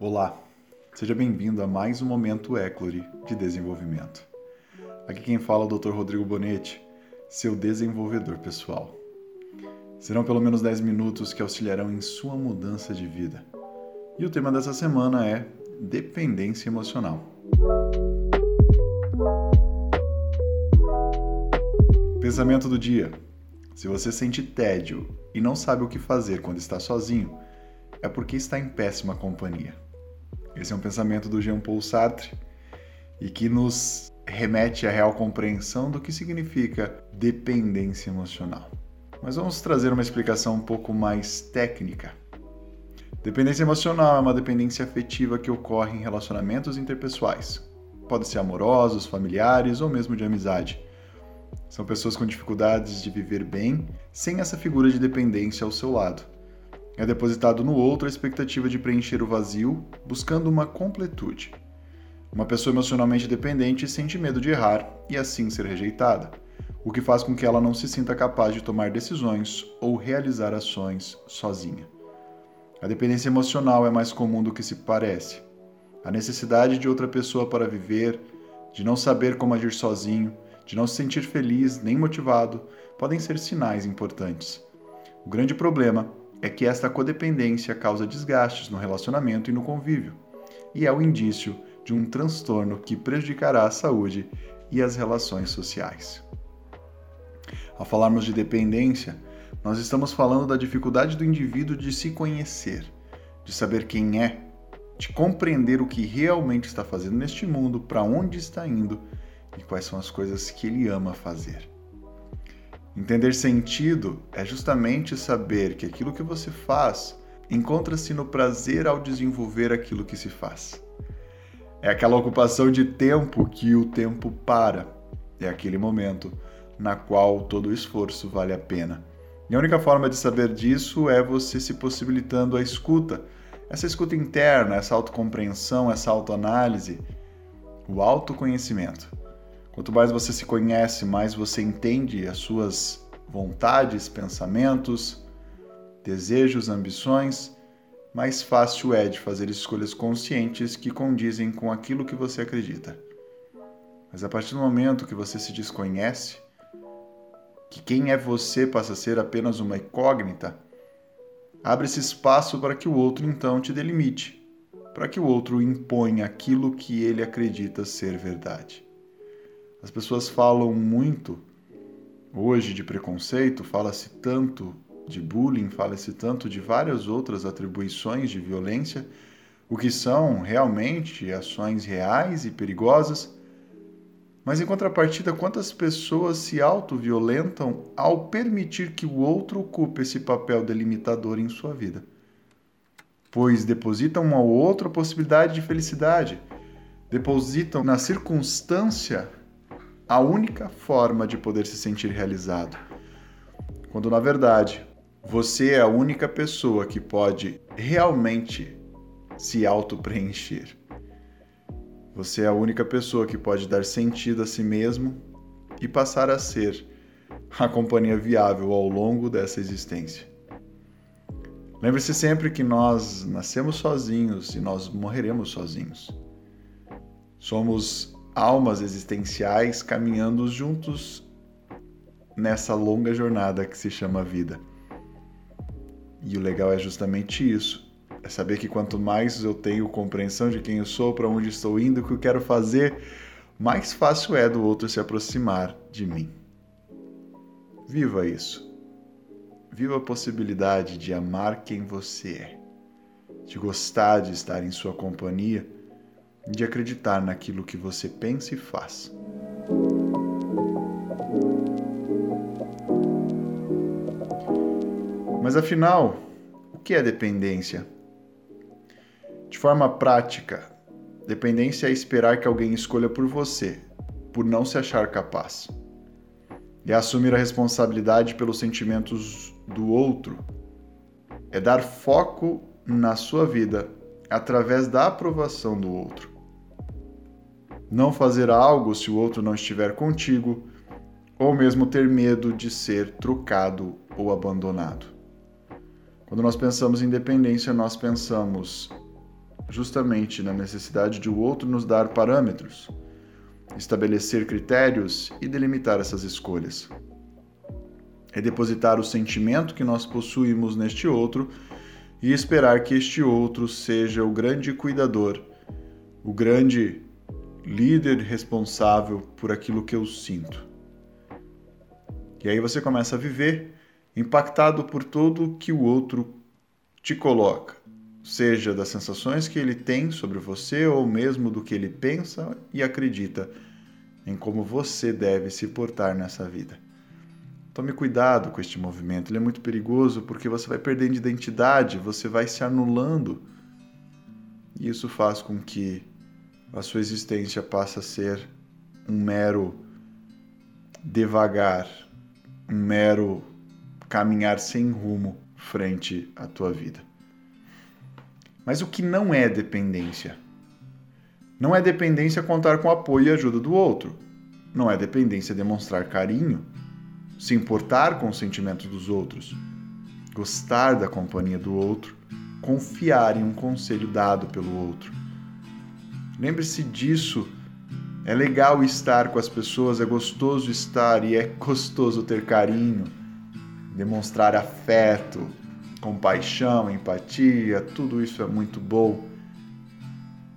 Olá, seja bem-vindo a mais um Momento Eclore de Desenvolvimento. Aqui quem fala é o Dr. Rodrigo Bonetti, seu desenvolvedor pessoal. Serão pelo menos 10 minutos que auxiliarão em sua mudança de vida. E o tema dessa semana é dependência emocional. Pensamento do dia. Se você sente tédio e não sabe o que fazer quando está sozinho, é porque está em péssima companhia. Esse é um pensamento do Jean-Paul Sartre e que nos remete à real compreensão do que significa dependência emocional. Mas vamos trazer uma explicação um pouco mais técnica. Dependência emocional é uma dependência afetiva que ocorre em relacionamentos interpessoais. Pode ser amorosos, familiares ou mesmo de amizade. São pessoas com dificuldades de viver bem sem essa figura de dependência ao seu lado é depositado no outro a expectativa de preencher o vazio, buscando uma completude. Uma pessoa emocionalmente dependente sente medo de errar e assim ser rejeitada, o que faz com que ela não se sinta capaz de tomar decisões ou realizar ações sozinha. A dependência emocional é mais comum do que se parece. A necessidade de outra pessoa para viver, de não saber como agir sozinho, de não se sentir feliz nem motivado, podem ser sinais importantes. O grande problema é que esta codependência causa desgastes no relacionamento e no convívio, e é o indício de um transtorno que prejudicará a saúde e as relações sociais. Ao falarmos de dependência, nós estamos falando da dificuldade do indivíduo de se conhecer, de saber quem é, de compreender o que realmente está fazendo neste mundo, para onde está indo e quais são as coisas que ele ama fazer. Entender sentido é justamente saber que aquilo que você faz encontra-se no prazer ao desenvolver aquilo que se faz. É aquela ocupação de tempo que o tempo para. É aquele momento na qual todo esforço vale a pena. E a única forma de saber disso é você se possibilitando a escuta, essa escuta interna, essa autocompreensão, essa autoanálise, o autoconhecimento. Quanto mais você se conhece, mais você entende as suas vontades, pensamentos, desejos, ambições, mais fácil é de fazer escolhas conscientes que condizem com aquilo que você acredita. Mas a partir do momento que você se desconhece, que quem é você passa a ser apenas uma incógnita, abre-se espaço para que o outro então te delimite, para que o outro imponha aquilo que ele acredita ser verdade. As pessoas falam muito hoje de preconceito, fala-se tanto de bullying, fala-se tanto de várias outras atribuições de violência, o que são realmente ações reais e perigosas. Mas em contrapartida, quantas pessoas se autoviolentam ao permitir que o outro ocupe esse papel delimitador em sua vida? Pois depositam um ao outro a possibilidade de felicidade, depositam na circunstância a única forma de poder se sentir realizado. Quando na verdade você é a única pessoa que pode realmente se auto-preencher. Você é a única pessoa que pode dar sentido a si mesmo e passar a ser a companhia viável ao longo dessa existência. Lembre-se sempre que nós nascemos sozinhos e nós morreremos sozinhos. Somos almas existenciais caminhando juntos nessa longa jornada que se chama vida. E o legal é justamente isso. É saber que quanto mais eu tenho compreensão de quem eu sou, para onde estou indo, o que eu quero fazer, mais fácil é do outro se aproximar de mim. Viva isso. Viva a possibilidade de amar quem você é, de gostar de estar em sua companhia de acreditar naquilo que você pensa e faz. Mas afinal, o que é dependência? De forma prática, dependência é esperar que alguém escolha por você, por não se achar capaz. É assumir a responsabilidade pelos sentimentos do outro. É dar foco na sua vida através da aprovação do outro não fazer algo se o outro não estiver contigo, ou mesmo ter medo de ser trocado ou abandonado. Quando nós pensamos em dependência, nós pensamos justamente na necessidade de o outro nos dar parâmetros, estabelecer critérios e delimitar essas escolhas. É depositar o sentimento que nós possuímos neste outro e esperar que este outro seja o grande cuidador, o grande líder responsável por aquilo que eu sinto. E aí você começa a viver impactado por tudo que o outro te coloca, seja das sensações que ele tem sobre você ou mesmo do que ele pensa e acredita em como você deve se portar nessa vida. Tome cuidado com este movimento, ele é muito perigoso porque você vai perdendo identidade, você vai se anulando. E isso faz com que a sua existência passe a ser um mero devagar, um mero caminhar sem rumo frente à tua vida. Mas o que não é dependência? Não é dependência contar com apoio e ajuda do outro. Não é dependência demonstrar carinho, se importar com os sentimentos dos outros, gostar da companhia do outro, confiar em um conselho dado pelo outro. Lembre-se disso é legal estar com as pessoas, é gostoso estar e é gostoso ter carinho, demonstrar afeto, compaixão, empatia, tudo isso é muito bom.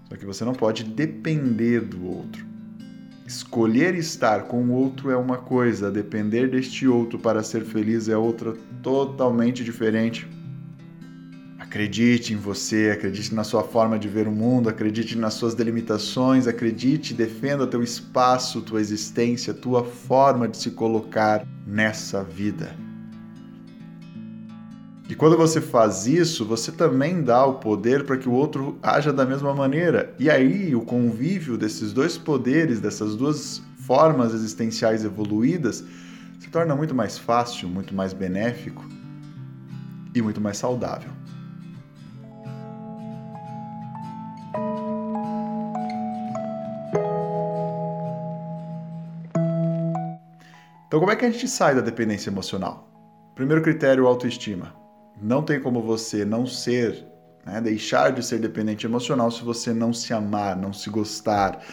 Só que você não pode depender do outro. Escolher estar com o outro é uma coisa, depender deste outro para ser feliz é outra totalmente diferente. Acredite em você, acredite na sua forma de ver o mundo, acredite nas suas delimitações, acredite, defenda teu espaço, tua existência, tua forma de se colocar nessa vida. E quando você faz isso, você também dá o poder para que o outro haja da mesma maneira. E aí, o convívio desses dois poderes, dessas duas formas existenciais evoluídas, se torna muito mais fácil, muito mais benéfico e muito mais saudável. Então, como é que a gente sai da dependência emocional? Primeiro critério, autoestima. Não tem como você não ser, né, deixar de ser dependente emocional se você não se amar, não se gostar,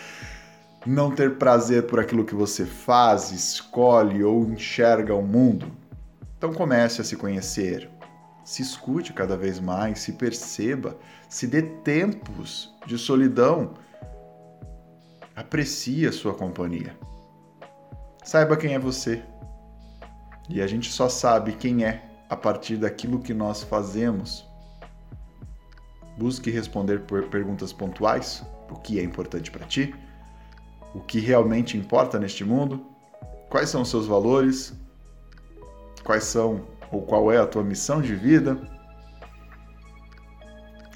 não ter prazer por aquilo que você faz, escolhe ou enxerga o mundo. Então comece a se conhecer, se escute cada vez mais, se perceba, se dê tempos de solidão. Aprecie a sua companhia. Saiba quem é você. E a gente só sabe quem é a partir daquilo que nós fazemos. Busque responder por perguntas pontuais: o que é importante para ti? O que realmente importa neste mundo? Quais são os seus valores? Quais são ou qual é a tua missão de vida?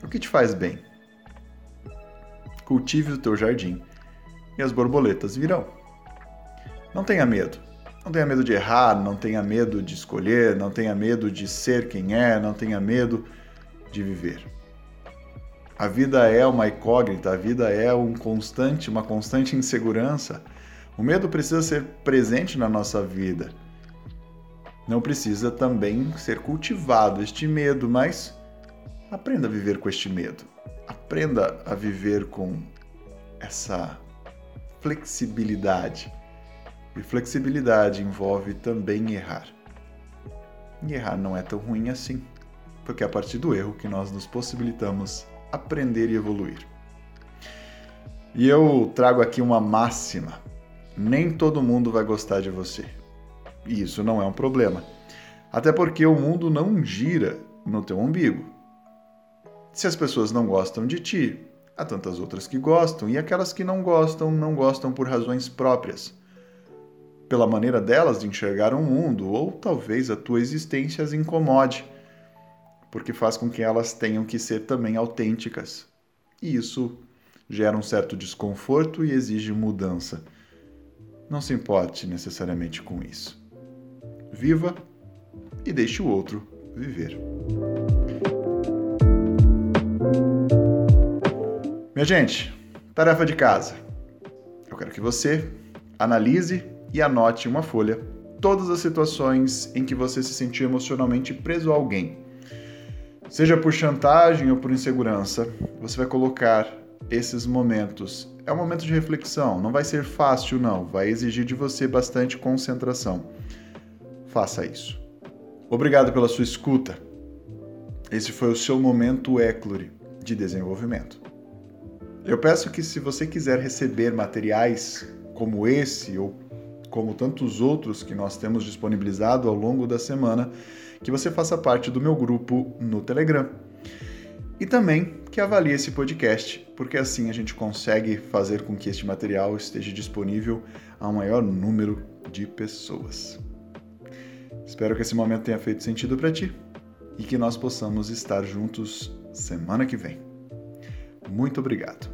O que te faz bem? Cultive o teu jardim e as borboletas virão. Não tenha medo. Não tenha medo de errar, não tenha medo de escolher, não tenha medo de ser quem é, não tenha medo de viver. A vida é uma incógnita, a vida é um constante, uma constante insegurança. O medo precisa ser presente na nossa vida. Não precisa também ser cultivado este medo, mas aprenda a viver com este medo. Aprenda a viver com essa flexibilidade e flexibilidade envolve também errar. E errar não é tão ruim assim, porque é a partir do erro que nós nos possibilitamos aprender e evoluir. E eu trago aqui uma máxima: nem todo mundo vai gostar de você. E isso não é um problema. Até porque o mundo não gira no teu umbigo. Se as pessoas não gostam de ti, há tantas outras que gostam, e aquelas que não gostam, não gostam por razões próprias pela maneira delas de enxergar o mundo, ou talvez a tua existência as incomode, porque faz com que elas tenham que ser também autênticas. E isso gera um certo desconforto e exige mudança. Não se importe necessariamente com isso. Viva e deixe o outro viver. Minha gente, tarefa de casa. Eu quero que você analise e anote uma folha todas as situações em que você se sentiu emocionalmente preso a alguém. Seja por chantagem ou por insegurança, você vai colocar esses momentos. É um momento de reflexão, não vai ser fácil, não, vai exigir de você bastante concentração. Faça isso. Obrigado pela sua escuta. Esse foi o seu momento Eclore de desenvolvimento. Eu peço que, se você quiser receber materiais como esse ou como tantos outros que nós temos disponibilizado ao longo da semana, que você faça parte do meu grupo no Telegram. E também que avalie esse podcast, porque assim a gente consegue fazer com que este material esteja disponível a um maior número de pessoas. Espero que esse momento tenha feito sentido para ti e que nós possamos estar juntos semana que vem. Muito obrigado.